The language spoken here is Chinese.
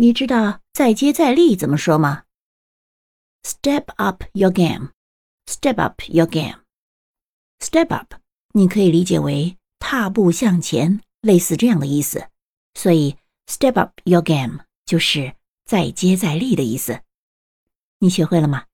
你知道再接再厉怎么说吗 step up your game step up your game step up 你可以理解为踏步向前类似这样的意思所以 step up your game 就是再接再厉的意思你学会了吗